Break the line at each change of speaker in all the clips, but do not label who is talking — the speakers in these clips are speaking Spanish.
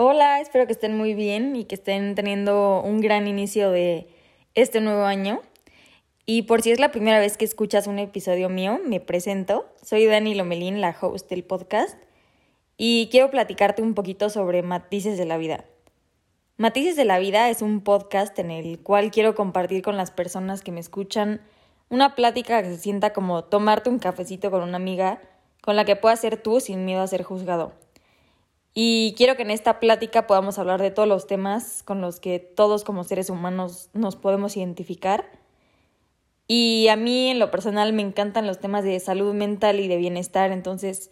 Hola, espero que estén muy bien y que estén teniendo un gran inicio de este nuevo año. Y por si es la primera vez que escuchas un episodio mío, me presento. Soy Dani Lomelín, la host del podcast, y quiero platicarte un poquito sobre Matices de la Vida. Matices de la Vida es un podcast en el cual quiero compartir con las personas que me escuchan una plática que se sienta como tomarte un cafecito con una amiga con la que puedas ser tú sin miedo a ser juzgado. Y quiero que en esta plática podamos hablar de todos los temas con los que todos como seres humanos nos podemos identificar. Y a mí en lo personal me encantan los temas de salud mental y de bienestar, entonces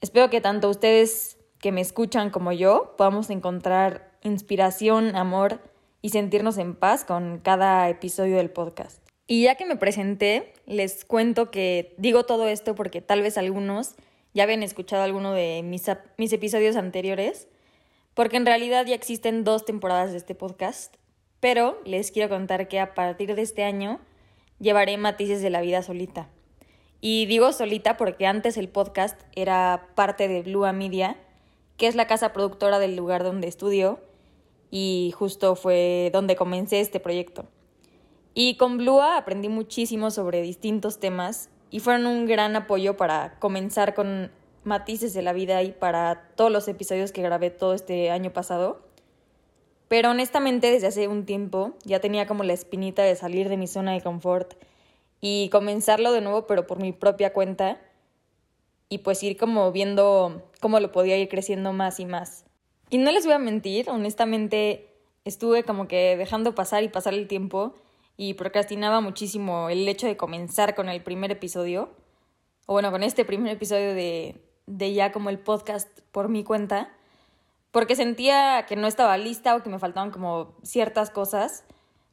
espero que tanto ustedes que me escuchan como yo podamos encontrar inspiración, amor y sentirnos en paz con cada episodio del podcast. Y ya que me presenté, les cuento que digo todo esto porque tal vez algunos ya habían escuchado alguno de mis, episodios anteriores, porque en realidad ya existen dos temporadas de este podcast, pero les quiero contar que a partir de este año llevaré matices de la vida solita. Y digo solita porque antes el podcast era parte de Blue Media, que es la casa productora del lugar donde estudio, y justo fue donde comencé este proyecto. Y con Blua aprendí muchísimo sobre distintos temas y fueron un gran apoyo para comenzar con matices de la vida y para todos los episodios que grabé todo este año pasado. Pero honestamente desde hace un tiempo ya tenía como la espinita de salir de mi zona de confort y comenzarlo de nuevo pero por mi propia cuenta y pues ir como viendo cómo lo podía ir creciendo más y más. Y no les voy a mentir, honestamente estuve como que dejando pasar y pasar el tiempo y procrastinaba muchísimo el hecho de comenzar con el primer episodio, o bueno, con este primer episodio de, de ya como el podcast por mi cuenta, porque sentía que no estaba lista o que me faltaban como ciertas cosas,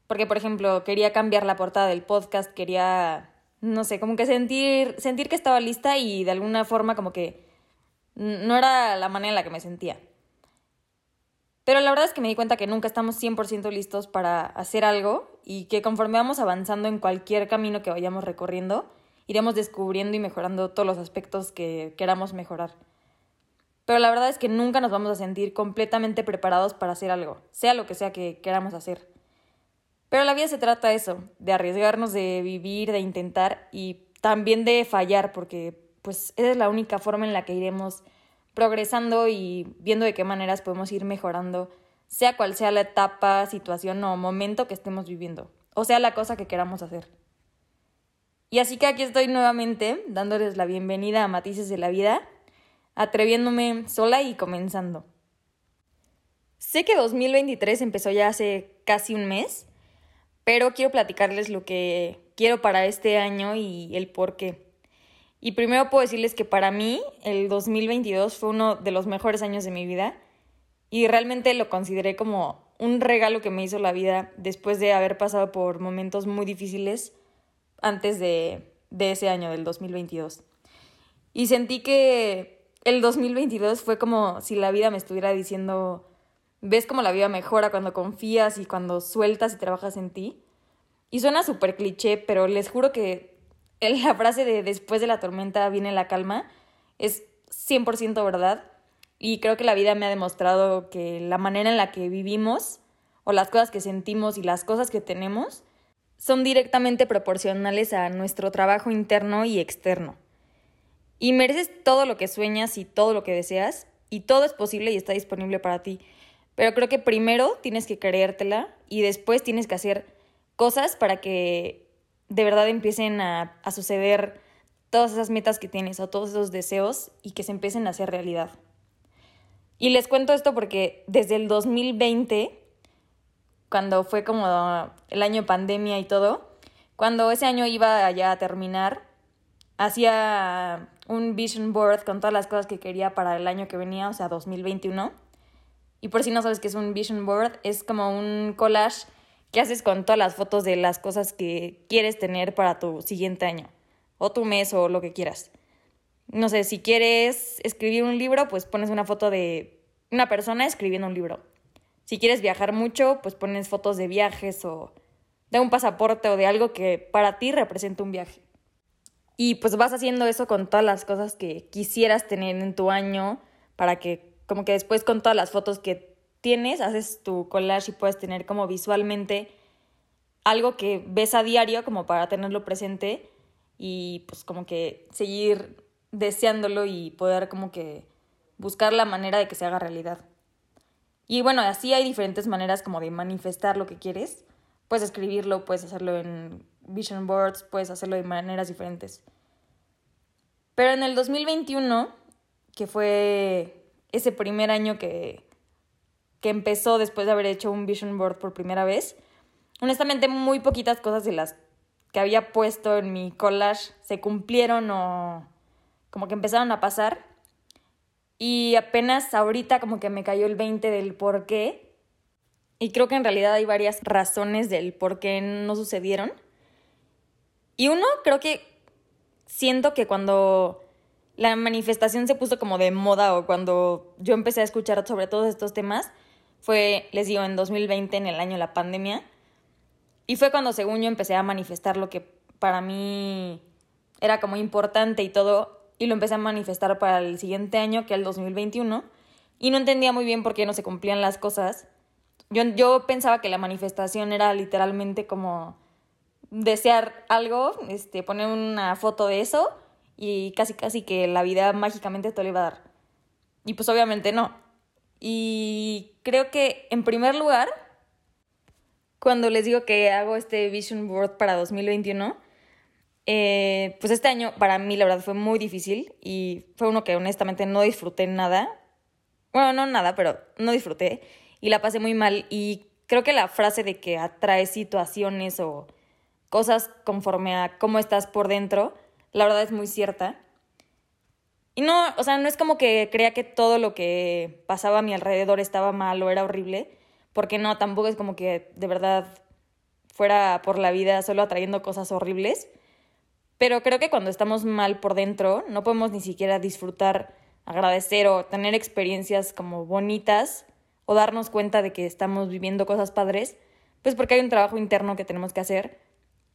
porque por ejemplo quería cambiar la portada del podcast, quería, no sé, como que sentir, sentir que estaba lista y de alguna forma como que no era la manera en la que me sentía. Pero la verdad es que me di cuenta que nunca estamos 100% listos para hacer algo y que conforme vamos avanzando en cualquier camino que vayamos recorriendo, iremos descubriendo y mejorando todos los aspectos que queramos mejorar. Pero la verdad es que nunca nos vamos a sentir completamente preparados para hacer algo, sea lo que sea que queramos hacer. Pero la vida se trata de eso, de arriesgarnos, de vivir, de intentar y también de fallar, porque pues esa es la única forma en la que iremos progresando y viendo de qué maneras podemos ir mejorando, sea cual sea la etapa, situación o momento que estemos viviendo, o sea la cosa que queramos hacer. Y así que aquí estoy nuevamente dándoles la bienvenida a Matices de la Vida, atreviéndome sola y comenzando. Sé que 2023 empezó ya hace casi un mes, pero quiero platicarles lo que quiero para este año y el por qué. Y primero puedo decirles que para mí el 2022 fue uno de los mejores años de mi vida y realmente lo consideré como un regalo que me hizo la vida después de haber pasado por momentos muy difíciles antes de, de ese año, del 2022. Y sentí que el 2022 fue como si la vida me estuviera diciendo, ves cómo la vida mejora cuando confías y cuando sueltas y trabajas en ti. Y suena súper cliché, pero les juro que la frase de después de la tormenta viene la calma es 100% verdad y creo que la vida me ha demostrado que la manera en la que vivimos o las cosas que sentimos y las cosas que tenemos son directamente proporcionales a nuestro trabajo interno y externo. Y mereces todo lo que sueñas y todo lo que deseas y todo es posible y está disponible para ti. Pero creo que primero tienes que creértela y después tienes que hacer cosas para que de verdad empiecen a, suceder todas esas metas que tienes o todos esos deseos y que se empiecen a hacer realidad. Y les cuento esto porque desde el 2020, cuando fue como el año pandemia y todo, cuando ese año iba ya a terminar, hacía un vision board con todas las cosas que quería para el año que venía, o sea, 2021. Y por si no sabes qué es un vision board, es como un collage ¿Qué haces con todas las fotos de las cosas que quieres tener para tu siguiente año? O tu mes o lo que quieras. No sé, si quieres escribir un libro, pues pones una foto de una persona escribiendo un libro. Si quieres viajar mucho, pues pones fotos de viajes o de un pasaporte o de algo que para ti represente un viaje. Y pues vas haciendo eso con todas las cosas que quisieras tener en tu año para que como que después con todas las fotos que tienes, haces tu collage y puedes tener como visualmente algo que ves a diario como para tenerlo presente y pues como que seguir deseándolo y poder como que buscar la manera de que se haga realidad. Y bueno, así hay diferentes maneras como de manifestar lo que quieres. Puedes escribirlo, puedes hacerlo en vision boards, puedes hacerlo de maneras diferentes. Pero en el 2021, que fue ese primer año que, que empezó después de haber hecho un vision board por primera vez, honestamente muy poquitas cosas de las que había puesto en mi collage se cumplieron o como que empezaron a pasar. Y apenas ahorita como que me cayó el 20 del por qué. Y creo que en realidad hay varias razones del por qué no sucedieron. Y uno, creo que siento que cuando la manifestación se puso como de moda o cuando yo empecé a escuchar sobre todos estos temas, fue, les digo, en 2020, en el año de la pandemia. Y fue cuando, según yo, empecé a manifestar lo que para mí era como importante y todo, y lo empecé a manifestar para el siguiente año, que es el 2021, y no entendía muy bien por qué no se cumplían las cosas. Yo, yo pensaba que la manifestación era literalmente como desear algo, este, poner una foto de eso y casi casi que la vida mágicamente te lo iba a dar. Y pues obviamente no. Y creo que en primer lugar cuando les digo que hago este Vision Board para 2021, eh, pues este año para mí la verdad fue muy difícil y fue uno que honestamente no disfruté nada. Bueno, no nada, pero no disfruté y la pasé muy mal y creo que la frase de que atrae situaciones o cosas conforme a cómo estás por dentro, la verdad es muy cierta. Y no, o sea, no es como que crea que todo lo que pasaba a mi alrededor estaba mal o era horrible, porque no, tampoco es como que de verdad fuera por la vida solo atrayendo cosas horribles. Pero creo que cuando estamos mal por dentro, no podemos ni siquiera disfrutar, agradecer o tener experiencias como bonitas o darnos cuenta de que estamos viviendo cosas padres, pues porque hay un trabajo interno que tenemos que hacer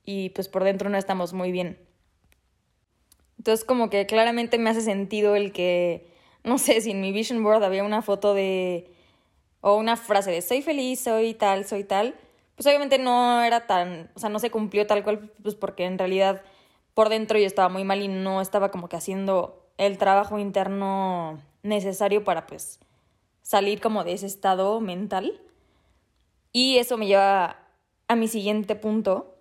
y pues por dentro no estamos muy bien. Entonces como que claramente me hace sentido el que, no sé, si en mi vision board había una foto de o una frase de soy feliz, soy tal, soy tal, pues obviamente no era tan, o sea, no se cumplió tal cual, pues porque en realidad por dentro yo estaba muy mal y no estaba como que haciendo el trabajo interno necesario para pues salir como de ese estado mental. Y eso me lleva a mi siguiente punto,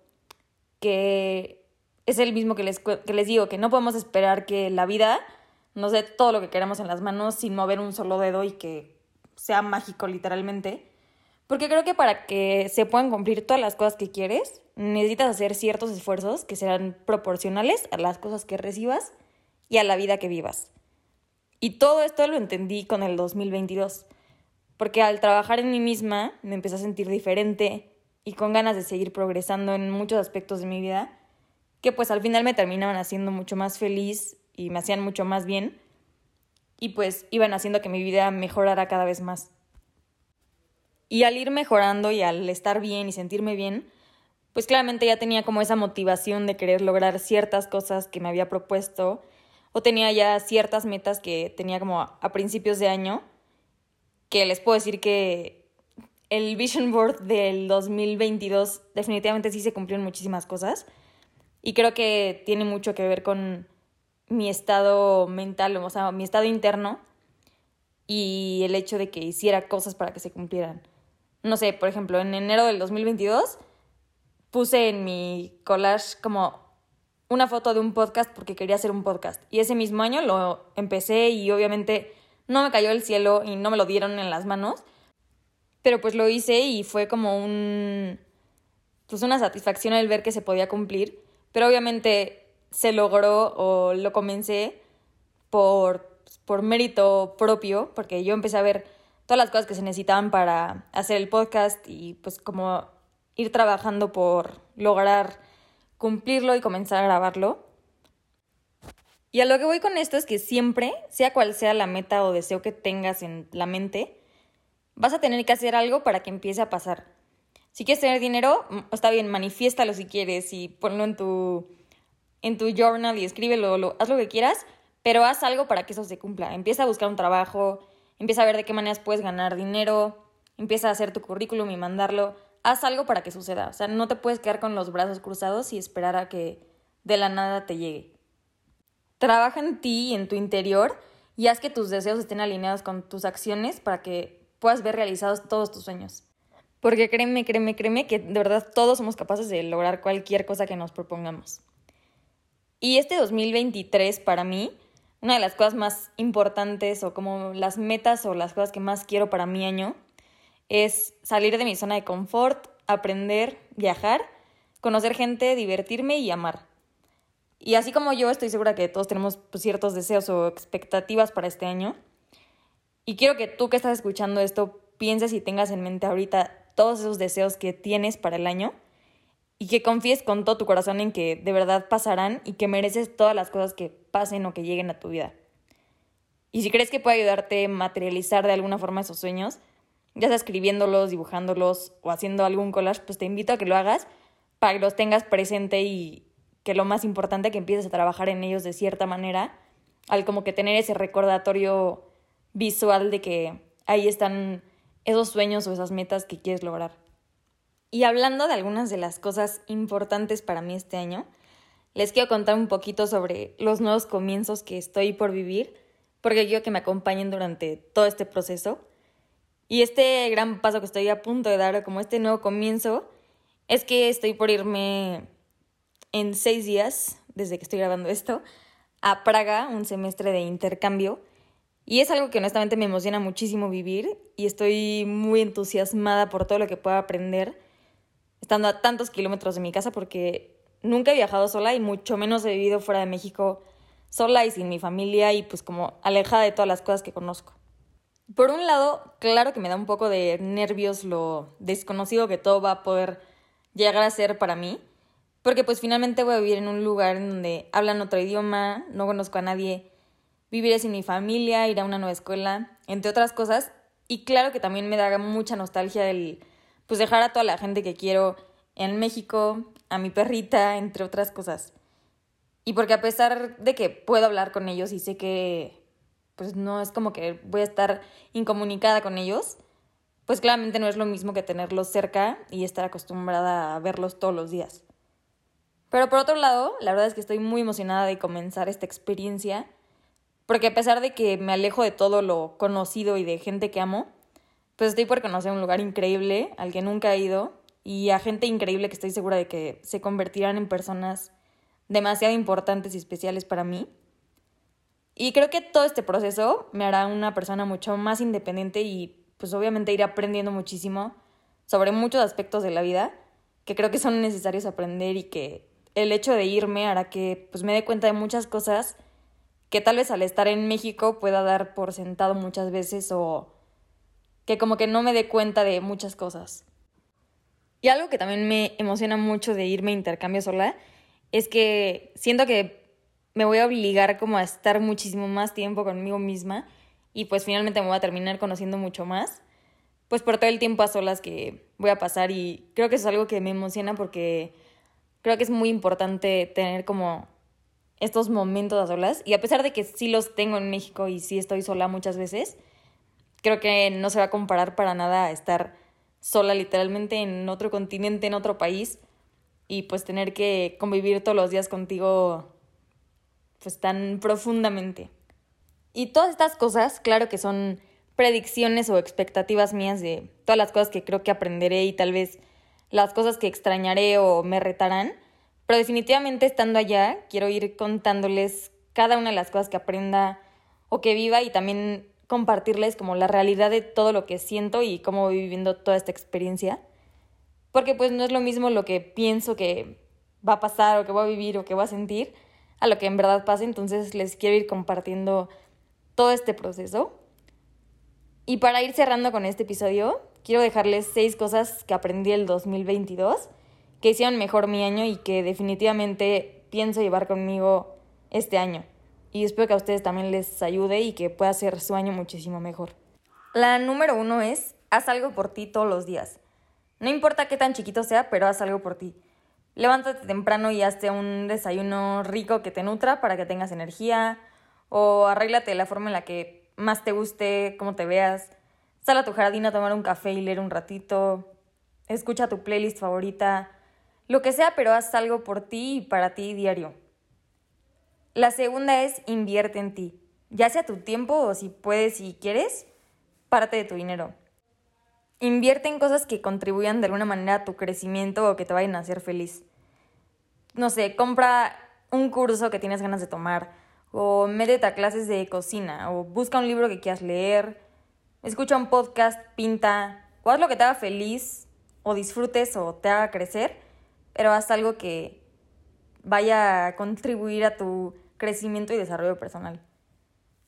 que es el mismo que les, que les digo, que no podemos esperar que la vida nos dé todo lo que queramos en las manos sin mover un solo dedo y que sea mágico literalmente. Porque creo que para que se puedan cumplir todas las cosas que quieres, necesitas hacer ciertos esfuerzos que serán proporcionales a las cosas que recibas y a la vida que vivas. Y todo esto lo entendí con el 2022, porque al trabajar en mí misma me empecé a sentir diferente y con ganas de seguir progresando en muchos aspectos de mi vida, que pues al final me terminaban haciendo mucho más feliz y me hacían mucho más bien y pues iban haciendo que mi vida mejorara cada vez más. Y al ir mejorando y al estar bien y sentirme bien, pues claramente ya tenía como esa motivación de querer lograr ciertas cosas que me había propuesto o tenía ya ciertas metas que tenía como a principios de año, que les puedo decir que el Vision Board del 2022 definitivamente sí se cumplieron muchísimas cosas y creo que tiene mucho que ver con mi estado mental, o sea, mi estado interno y el hecho de que hiciera cosas para que se cumplieran. No sé, por ejemplo, en enero del 2022 puse en mi collage como una foto de un podcast porque quería hacer un podcast. Y ese mismo año lo empecé y obviamente no me cayó el cielo y no me lo dieron en las manos. Pero pues lo hice y fue como un pues una satisfacción el ver que se podía cumplir. Pero obviamente se logró o lo comencé por, por mérito propio, porque yo empecé a ver todas las cosas que se necesitaban para hacer el podcast y pues como ir trabajando por lograr cumplirlo y comenzar a grabarlo. Y a lo que voy con esto es que siempre, sea cual sea la meta o deseo que tengas en la mente, vas a tener que hacer algo para que empiece a pasar. Si quieres tener dinero, está bien, manifiéstalo si quieres y ponlo en tu en tu journal y escríbelo, lo, haz lo que quieras, pero haz algo para que eso se cumpla. Empieza a buscar un trabajo, empieza a ver de qué maneras puedes ganar dinero, empieza a hacer tu currículum y mandarlo. Haz algo para que suceda. O sea, no te puedes quedar con los brazos cruzados y esperar a que de la nada te llegue. Trabaja en ti y en tu interior y haz que tus deseos estén alineados con tus acciones para que puedas ver realizados todos tus sueños. Porque créeme, créeme, créeme que de verdad todos somos capaces de lograr cualquier cosa que nos propongamos. Y este 2023 para mí, una de las cosas más importantes o como las metas o las cosas que más quiero para mi año es salir de mi zona de confort, aprender, viajar, conocer gente, divertirme y amar. Y así como yo estoy segura que todos tenemos pues, ciertos deseos o expectativas para este año. Y quiero que tú que estás escuchando esto pienses y tengas en mente ahorita todos esos deseos que tienes para el año y que confíes con todo tu corazón en que de verdad pasarán y que mereces todas las cosas que pasen o que lleguen a tu vida. Y si crees que puede ayudarte a materializar de alguna forma esos sueños, ya sea escribiéndolos, dibujándolos o haciendo algún collage, pues te invito a que lo hagas para que los tengas presente y, que lo más importante que empieces a trabajar en ellos de cierta manera, al como que tener ese recordatorio visual de que ahí están esos sueños o esas metas que quieres lograr. Y hablando de algunas de las cosas importantes para mí este año, les quiero contar un poquito sobre los nuevos comienzos que estoy por vivir, porque quiero que me acompañen durante todo este proceso. Y este gran paso que estoy a punto de dar, como este nuevo comienzo, es que estoy por irme en seis días, desde que estoy grabando esto, a Praga, un semestre de intercambio. Y es algo que honestamente me emociona muchísimo vivir y estoy muy entusiasmada por todo lo que pueda aprender estando a tantos kilómetros de mi casa porque nunca he viajado sola y mucho menos he vivido fuera de México sola y sin mi familia y pues como alejada de todas las cosas que conozco. Por un lado, claro que me da un poco de nervios lo desconocido que todo va a poder llegar a ser para mí, porque pues finalmente voy a vivir en un lugar en donde hablan otro idioma, no conozco a nadie, viviré sin mi familia, ir a una nueva escuela, entre otras cosas. Y claro que también me da mucha nostalgia el pues dejar a toda la gente que quiero en México, a mi perrita, entre otras cosas. Y porque a pesar de que puedo hablar con ellos y sé que pues no es como que voy a estar incomunicada con ellos, pues claramente no es lo mismo que tenerlos cerca y estar acostumbrada a verlos todos los días. Pero por otro lado, la verdad es que estoy muy emocionada de comenzar esta experiencia, porque a pesar de que me alejo de todo lo conocido y de gente que amo, pues estoy por conocer un lugar increíble al que nunca he ido y a gente increíble que estoy segura de que se convertirán en personas demasiado importantes y especiales para mí. Y creo que todo este proceso me hará una persona mucho más independiente y pues obviamente iré aprendiendo muchísimo sobre muchos aspectos de la vida que creo que son necesarios aprender y que el hecho de irme hará que pues, me dé cuenta de muchas cosas que tal vez al estar en México pueda dar por sentado muchas veces o que como que no me dé cuenta de muchas cosas. Y algo que también me emociona mucho de irme a intercambio sola es que siento que me voy a obligar como a estar muchísimo más tiempo conmigo misma y pues finalmente me voy a terminar conociendo mucho más, pues por todo el tiempo a solas que voy a pasar y creo que es algo que me emociona porque creo que es muy importante tener como estos momentos a solas. Y a pesar de que sí los tengo en México y sí estoy sola muchas veces, creo que no se va a comparar para nada a estar sola literalmente en otro continente, en otro país, y pues tener que convivir todos los días contigo pues tan profundamente. Y todas estas cosas, claro que son predicciones o expectativas mías de todas las cosas que creo que aprenderé y tal vez las cosas que extrañaré o me retarán, pero definitivamente estando allá quiero ir contándoles cada una de las cosas que aprenda o que viva y también compartirles como la realidad de todo lo que siento y cómo voy viviendo toda esta experiencia. Porque pues no es lo mismo lo que pienso que va a pasar o que voy a vivir o que voy a sentir a lo que en verdad pasa, entonces les quiero ir compartiendo todo este proceso. Y para ir cerrando con este episodio, quiero dejarles seis cosas que aprendí el 2022 que hicieron mejor mi año y que definitivamente pienso llevar conmigo este año. Y espero que a ustedes también les ayude y que pueda ser su año muchísimo mejor. La número uno es, haz algo por ti todos los días. No importa qué tan chiquito sea, pero haz algo por ti. Levántate temprano y hazte un desayuno rico que te nutra para que tengas energía, o arréglate la forma en la que más te guste, cómo te veas. Sal a tu jardín a tomar un café y leer un ratito. Escucha tu playlist favorita. Lo que sea, pero haz algo por ti y para ti diario. La segunda es invierte en ti. Ya sea tu tiempo o si puedes y quieres, párate de tu dinero. Invierte en cosas que contribuyan de alguna manera a tu crecimiento o que te vayan a hacer feliz. No sé, compra un curso que tienes ganas de tomar, o métete a clases de cocina, o busca un libro que quieras leer, escucha un podcast, pinta, o haz lo que te haga feliz, o disfrutes, o te haga crecer, pero haz algo que vaya a contribuir a tu crecimiento y desarrollo personal.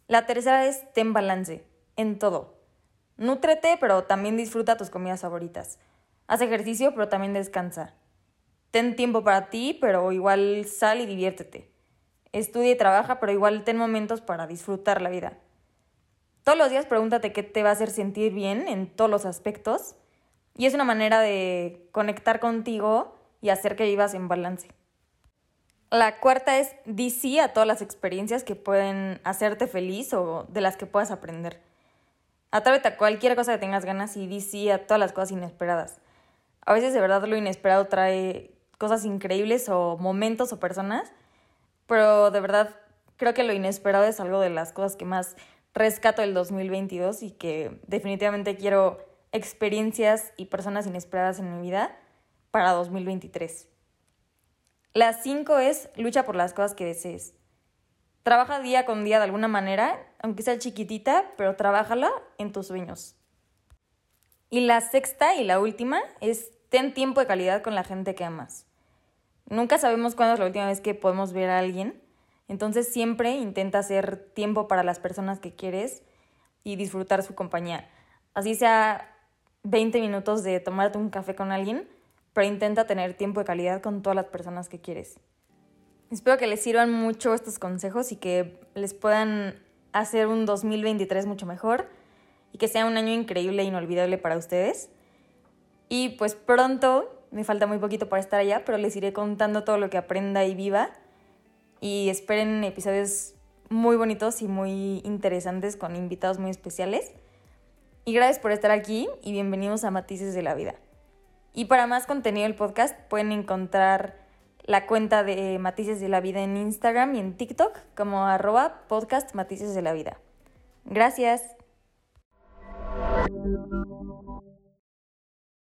La tercera es ten balance en todo. Nútrete, pero también disfruta tus comidas favoritas. Haz ejercicio, pero también descansa. Ten tiempo para ti, pero igual sal y diviértete. Estudia y trabaja, pero igual ten momentos para disfrutar la vida. Todos los días pregúntate qué te va a hacer sentir bien en todos los aspectos y es una manera de conectar contigo y hacer que vivas en balance. La cuarta es di sí a todas las experiencias que pueden hacerte feliz o de las que puedas aprender. Atrévete a cualquier cosa que tengas ganas y di sí a todas las cosas inesperadas. A veces de verdad lo inesperado trae cosas increíbles o momentos o personas, pero de verdad creo que lo inesperado es algo de las cosas que más rescato del 2022 y que definitivamente quiero experiencias y personas inesperadas en mi vida para 2023. La cinco es lucha por las cosas que desees. Trabaja día con día de alguna manera, aunque sea chiquitita, pero trabájala en tus sueños. Y la sexta y la última es ten tiempo de calidad con la gente que amas. Nunca sabemos cuándo es la última vez que podemos ver a alguien, entonces siempre intenta hacer tiempo para las personas que quieres y disfrutar su compañía. Así sea 20 minutos de tomarte un café con alguien, pero intenta tener tiempo de calidad con todas las personas que quieres. Espero que les sirvan mucho estos consejos y que les puedan hacer un 2023 mucho mejor y que sea un año increíble e inolvidable para ustedes. Y pues pronto, me falta muy poquito para estar allá, pero les iré contando todo lo que aprenda y viva. Y esperen episodios muy bonitos y muy interesantes con invitados muy especiales. Y gracias por estar aquí y bienvenidos a Matices de la Vida. Y para más contenido del podcast pueden encontrar la cuenta de Matices de la Vida en Instagram y en TikTok como arroba podcast Matices de la Vida. Gracias.